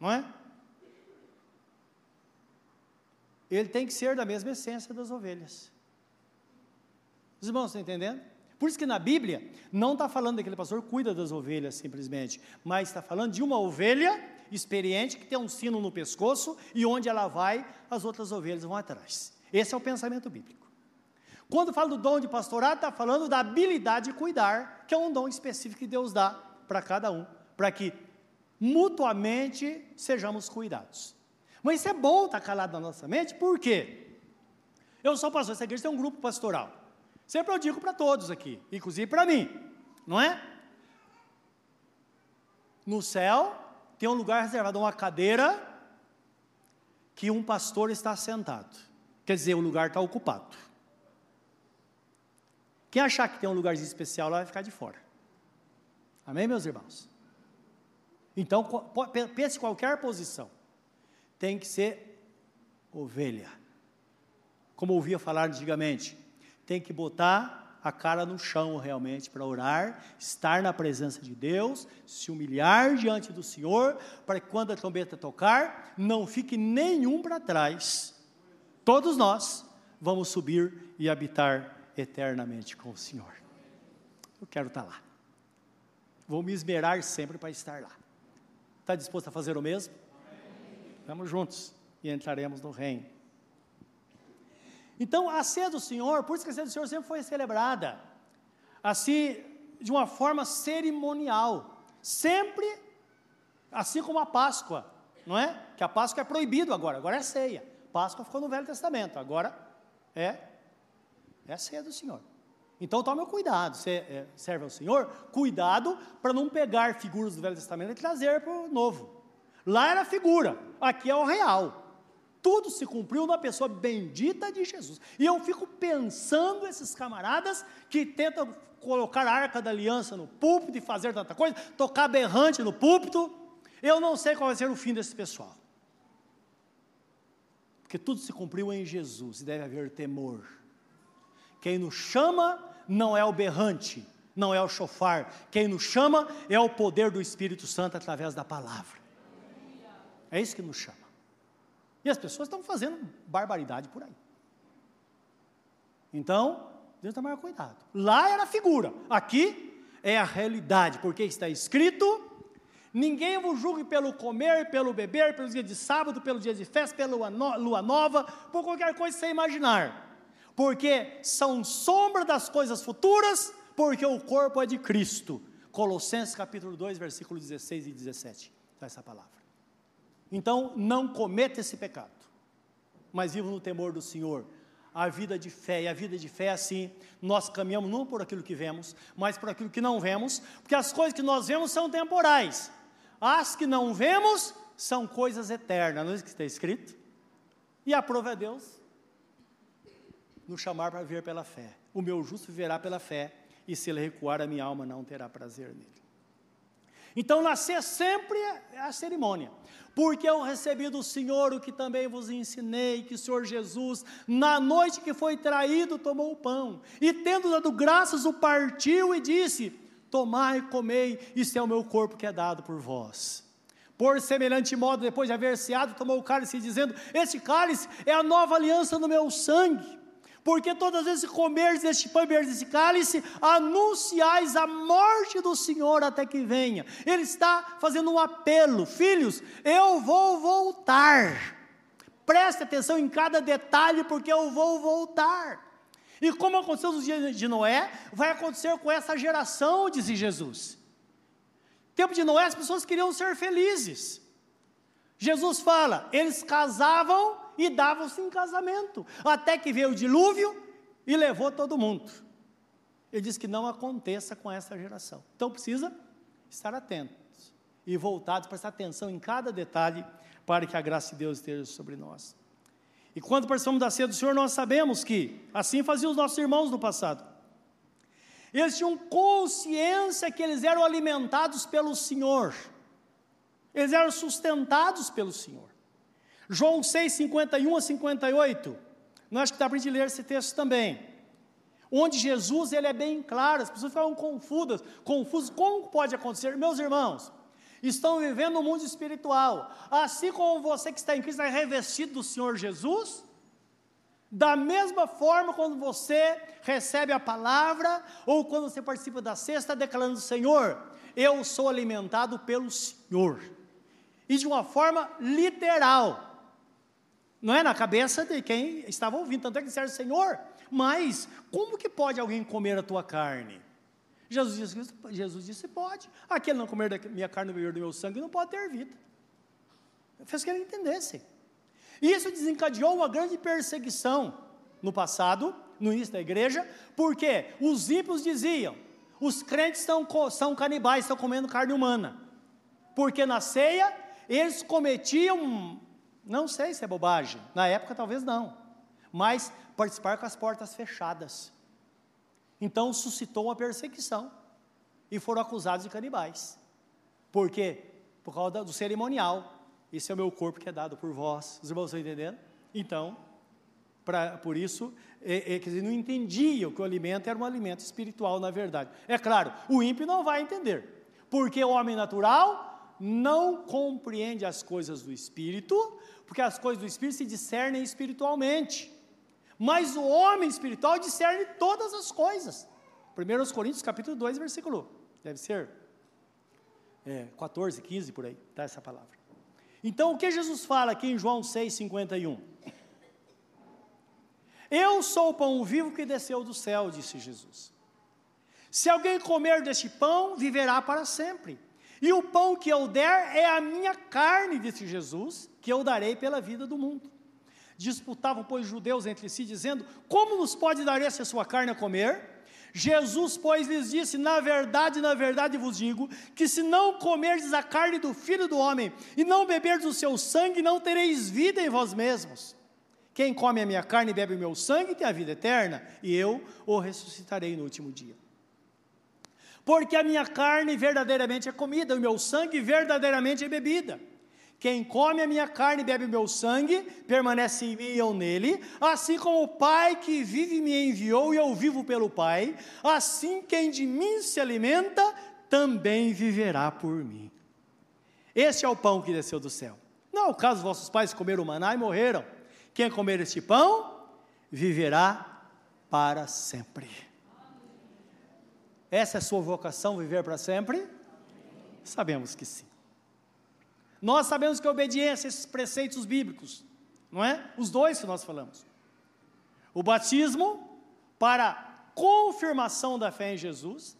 não é? Ele tem que ser da mesma essência das ovelhas. Os irmãos estão entendendo? Por isso que na Bíblia não está falando daquele pastor cuida das ovelhas simplesmente, mas está falando de uma ovelha experiente que tem um sino no pescoço e onde ela vai, as outras ovelhas vão atrás. Esse é o pensamento bíblico. Quando fala do dom de pastorado, está falando da habilidade de cuidar, que é um dom específico que Deus dá para cada um, para que mutuamente sejamos cuidados. Mas isso é bom estar tá calado na nossa mente, por quê? Eu sou pastor, essa igreja tem um grupo pastoral. Sempre eu digo para todos aqui, inclusive para mim, não é? No céu tem um lugar reservado, uma cadeira que um pastor está sentado. Quer dizer, o lugar está ocupado. Quem achar que tem um lugarzinho especial lá vai ficar de fora. Amém, meus irmãos? Então, pense qualquer posição. Tem que ser ovelha. Como ouvia falar antigamente, tem que botar a cara no chão realmente para orar, estar na presença de Deus, se humilhar diante do Senhor, para que quando a trombeta tocar, não fique nenhum para trás. Todos nós vamos subir e habitar eternamente com o Senhor. Eu quero estar lá. Vou me esmerar sempre para estar lá. Está disposto a fazer o mesmo? Vamos juntos e entraremos no reino. Então, a ceia do Senhor, por isso que a ceia do Senhor sempre foi celebrada, assim, de uma forma cerimonial, sempre assim como a Páscoa, não é? Que a Páscoa é proibido agora, agora é ceia. Páscoa ficou no Velho Testamento, agora é, é a ceia do Senhor. Então tome cuidado, você é, serve ao Senhor, cuidado para não pegar figuras do Velho Testamento e trazer para o Novo. Lá era figura, aqui é o real tudo se cumpriu na pessoa bendita de Jesus. E eu fico pensando esses camaradas que tentam colocar a arca da aliança no púlpito e fazer tanta coisa, tocar berrante no púlpito. Eu não sei qual vai ser o fim desse pessoal. Porque tudo se cumpriu em Jesus e deve haver temor. Quem nos chama não é o berrante, não é o chofar. Quem nos chama é o poder do Espírito Santo através da palavra. É isso que nos chama. E as pessoas estão fazendo barbaridade por aí. Então, Deus tomar cuidado. Lá era a figura, aqui é a realidade, porque está escrito: Ninguém vos julgue pelo comer, pelo beber, pelo dia de sábado, pelo dia de festa, pela lua nova, por qualquer coisa que você imaginar. Porque são sombra das coisas futuras, porque o corpo é de Cristo. Colossenses capítulo 2, versículo 16 e 17. Está essa palavra. Então, não cometa esse pecado, mas viva no temor do Senhor. A vida de fé, e a vida de fé é assim, nós caminhamos não por aquilo que vemos, mas por aquilo que não vemos, porque as coisas que nós vemos são temporais, as que não vemos são coisas eternas, não é isso que está escrito? E a prova é Deus nos chamar para ver pela fé. O meu justo viverá pela fé, e se ele recuar, a minha alma não terá prazer nele. Então, nascer sempre é a cerimônia, porque eu recebi do Senhor o que também vos ensinei, que o Senhor Jesus, na noite que foi traído, tomou o pão, e tendo dado graças, o partiu e disse: Tomai e comei, isso é o meu corpo que é dado por vós. Por semelhante modo, depois de haver ceado, tomou o cálice, dizendo: Este cálice é a nova aliança no meu sangue. Porque todas as vezes que comerdes este pão e beberdes este cálice, anunciais a morte do Senhor até que venha. Ele está fazendo um apelo: Filhos, eu vou voltar. Preste atenção em cada detalhe, porque eu vou voltar. E como aconteceu nos dias de Noé, vai acontecer com essa geração, disse Jesus. Tempo de Noé, as pessoas queriam ser felizes. Jesus fala, eles casavam e davam-se em casamento, até que veio o dilúvio e levou todo mundo. Ele diz que não aconteça com essa geração. Então precisa estar atentos e voltados, prestar atenção em cada detalhe para que a graça de Deus esteja sobre nós. E quando participamos da ceia do Senhor, nós sabemos que assim faziam os nossos irmãos no passado. Eles tinham consciência que eles eram alimentados pelo Senhor, eles eram sustentados pelo Senhor. João 6, 51 a 58, nós que dá para a gente ler esse texto também. Onde Jesus ele é bem claro, as pessoas ficam confusas, confusas, como pode acontecer? Meus irmãos, estão vivendo no mundo espiritual. Assim como você que está em Cristo é revestido do Senhor Jesus, da mesma forma, quando você recebe a palavra, ou quando você participa da cesta, declarando: Senhor, eu sou alimentado pelo Senhor. E de uma forma literal. Não é na cabeça de quem estava ouvindo, tanto é que disseram: Senhor, mas como que pode alguém comer a tua carne? Jesus disse, Jesus disse pode. Aquele não comer da minha carne beber do meu sangue não pode ter vida. Fez que ele entendesse. Isso desencadeou uma grande perseguição no passado, no início da igreja, porque os ímpios diziam: os crentes são, são canibais, estão comendo carne humana. Porque na ceia eles cometiam, não sei se é bobagem, na época talvez não, mas participar com as portas fechadas. Então suscitou uma perseguição e foram acusados de canibais. Por quê? Por causa do cerimonial. Esse é o meu corpo que é dado por vós. Os irmãos estão entendendo? Então, pra, por isso, é, é, quer dizer, não entendiam que o alimento era um alimento espiritual, na verdade. É claro, o ímpio não vai entender, porque o homem natural não compreende as coisas do espírito, porque as coisas do espírito se discernem espiritualmente. Mas o homem espiritual discerne todas as coisas. 1 Coríntios capítulo 2, versículo, deve ser é, 14, 15 por aí, está essa palavra. Então o que Jesus fala aqui em João 6, 51? Eu sou o pão vivo que desceu do céu, disse Jesus. Se alguém comer deste pão, viverá para sempre. E o pão que eu der é a minha carne, disse Jesus, que eu darei pela vida do mundo. Disputavam, pois, judeus entre si, dizendo: Como nos pode dar essa sua carne a comer? Jesus, pois, lhes disse: Na verdade, na verdade vos digo, que se não comerdes a carne do filho do homem e não beberdes o seu sangue, não tereis vida em vós mesmos. Quem come a minha carne e bebe o meu sangue tem a vida eterna, e eu o ressuscitarei no último dia. Porque a minha carne verdadeiramente é comida, o meu sangue verdadeiramente é bebida. Quem come a minha carne e bebe o meu sangue, permanece em mim e eu nele, assim como o Pai que vive me enviou e eu vivo pelo Pai, assim quem de mim se alimenta, também viverá por mim. Este é o pão que desceu do céu. Não é o caso vossos pais comeram maná e morreram. Quem comer este pão, viverá para sempre. Essa é a sua vocação, viver para sempre? Sabemos que sim. Nós sabemos que a obediência a esses preceitos bíblicos, não é? Os dois que nós falamos. O batismo para confirmação da fé em Jesus,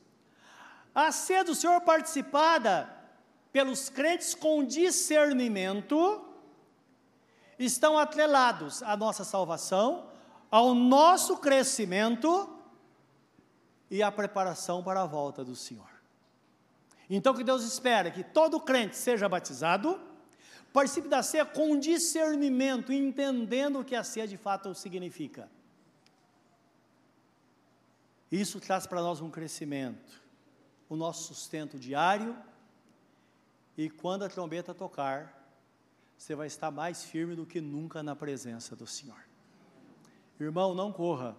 a ser do Senhor participada pelos crentes com discernimento, estão atrelados à nossa salvação, ao nosso crescimento e à preparação para a volta do Senhor. Então, que Deus espera que todo crente seja batizado, participe da ceia com discernimento, entendendo o que a ceia de fato significa. Isso traz para nós um crescimento, o nosso sustento diário, e quando a trombeta tocar, você vai estar mais firme do que nunca na presença do Senhor. Irmão, não corra,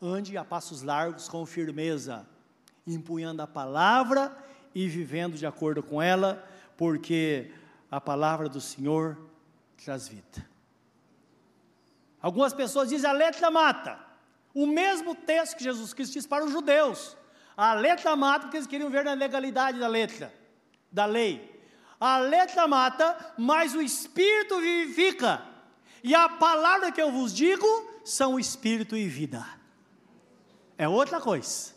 ande a passos largos com firmeza, empunhando a palavra e vivendo de acordo com ela, porque a palavra do Senhor traz vida. Algumas pessoas dizem a letra mata. O mesmo texto que Jesus Cristo disse para os judeus. A letra mata porque eles queriam ver na legalidade da letra, da lei. A letra mata, mas o Espírito vivifica. E a palavra que eu vos digo são Espírito e vida. É outra coisa.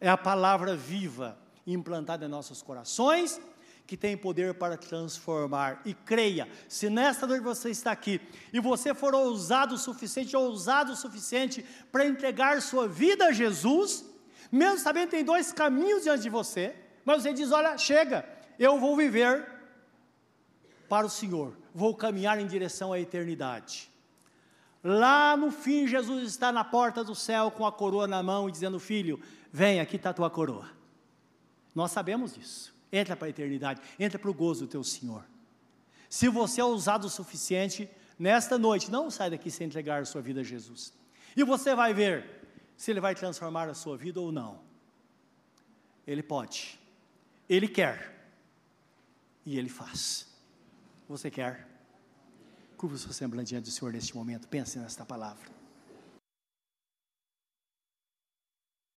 É a palavra viva, implantada em nossos corações, que tem poder para transformar. E creia, se nesta noite você está aqui e você for ousado o suficiente, ousado o suficiente para entregar sua vida a Jesus, mesmo sabendo que tem dois caminhos diante de você, mas você diz: olha, chega, eu vou viver para o Senhor, vou caminhar em direção à eternidade. Lá no fim, Jesus está na porta do céu com a coroa na mão e dizendo: Filho, vem, aqui está a tua coroa. Nós sabemos disso. Entra para a eternidade, entra para o gozo do teu Senhor. Se você é ousado o suficiente, nesta noite, não sai daqui sem entregar a sua vida a Jesus. E você vai ver se Ele vai transformar a sua vida ou não. Ele pode, Ele quer, e Ele faz. Você quer? Curva sua semblante diante do Senhor neste momento, pense nesta palavra.